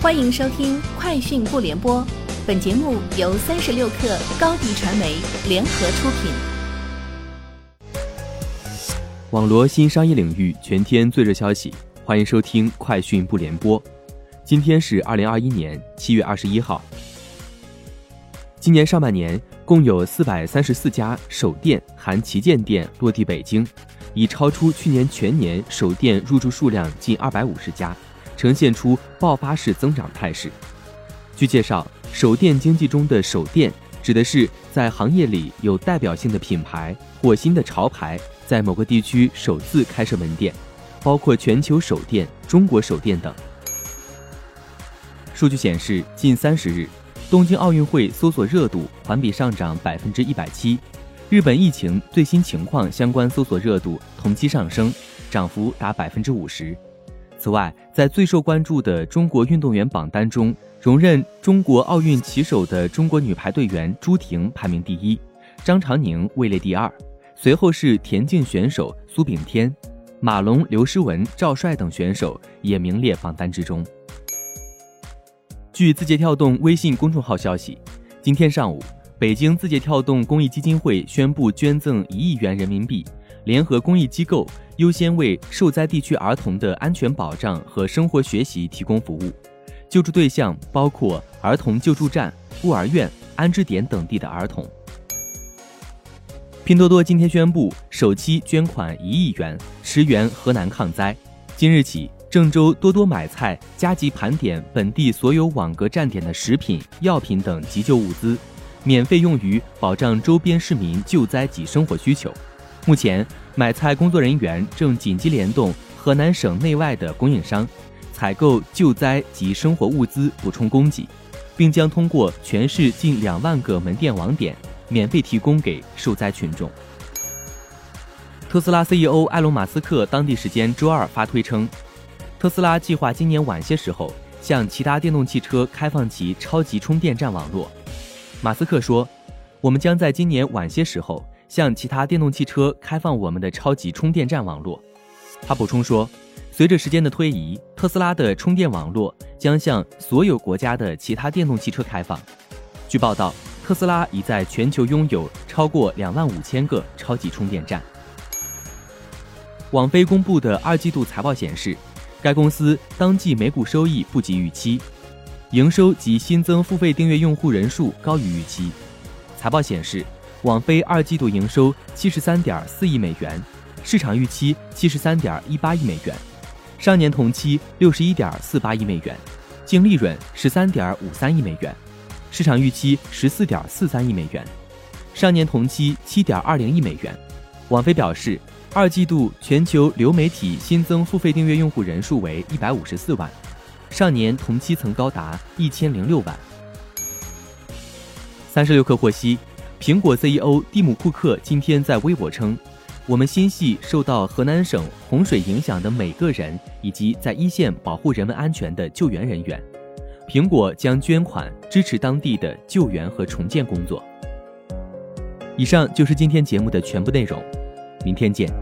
欢迎收听《快讯不联播》，本节目由三十六克高低传媒联合出品。网罗新商业领域全天最热消息，欢迎收听《快讯不联播》。今天是二零二一年七月二十一号。今年上半年，共有四百三十四家首店含旗舰店落地北京，已超出去年全年首店入驻数量近二百五十家。呈现出爆发式增长态势。据介绍，首店经济中的首店指的是在行业里有代表性的品牌或新的潮牌在某个地区首次开设门店，包括全球首店、中国首店等。数据显示，近三十日，东京奥运会搜索热度环比上涨百分之一百七，日本疫情最新情况相关搜索热度同期上升，涨幅达百分之五十。此外，在最受关注的中国运动员榜单中，荣任中国奥运旗手的中国女排队员朱婷排名第一，张常宁位列第二，随后是田径选手苏炳添、马龙、刘诗雯、赵帅等选手也名列榜单之中。据字节跳动微信公众号消息，今天上午，北京字节跳动公益基金会宣布捐赠一亿元人民币。联合公益机构优先为受灾地区儿童的安全保障和生活学习提供服务，救助对象包括儿童救助站、孤儿院、安置点等地的儿童。拼多多今天宣布首期捐款一亿元，驰援河南抗灾。今日起，郑州多多买菜加急盘点本地所有网格站点的食品、药品等急救物资，免费用于保障周边市民救灾及生活需求。目前，买菜工作人员正紧急联动河南省内外的供应商，采购救灾及生活物资，补充供给，并将通过全市近两万个门店网点，免费提供给受灾群众。特斯拉 CEO 埃隆·马斯克当地时间周二发推称，特斯拉计划今年晚些时候向其他电动汽车开放其超级充电站网络。马斯克说：“我们将在今年晚些时候。”向其他电动汽车开放我们的超级充电站网络，他补充说，随着时间的推移，特斯拉的充电网络将向所有国家的其他电动汽车开放。据报道，特斯拉已在全球拥有超过两万五千个超级充电站。网飞公布的二季度财报显示，该公司当季每股收益不及预期，营收及新增付费订阅用户人数高于预期。财报显示。网飞二季度营收七十三点四亿美元，市场预期七十三点一八亿美元，上年同期六十一点四八亿美元，净利润十三点五三亿美元，市场预期十四点四三亿美元，上年同期七点二零亿美元。网飞表示，二季度全球流媒体新增付费订阅用户人数为一百五十四万，上年同期曾高达一千零六万。三十六氪获悉。苹果 CEO 蒂姆·库克今天在微博称：“我们心系受到河南省洪水影响的每个人，以及在一线保护人们安全的救援人员。苹果将捐款支持当地的救援和重建工作。”以上就是今天节目的全部内容，明天见。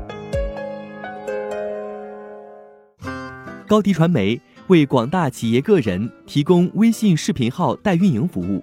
高迪传媒为广大企业个人提供微信视频号代运营服务。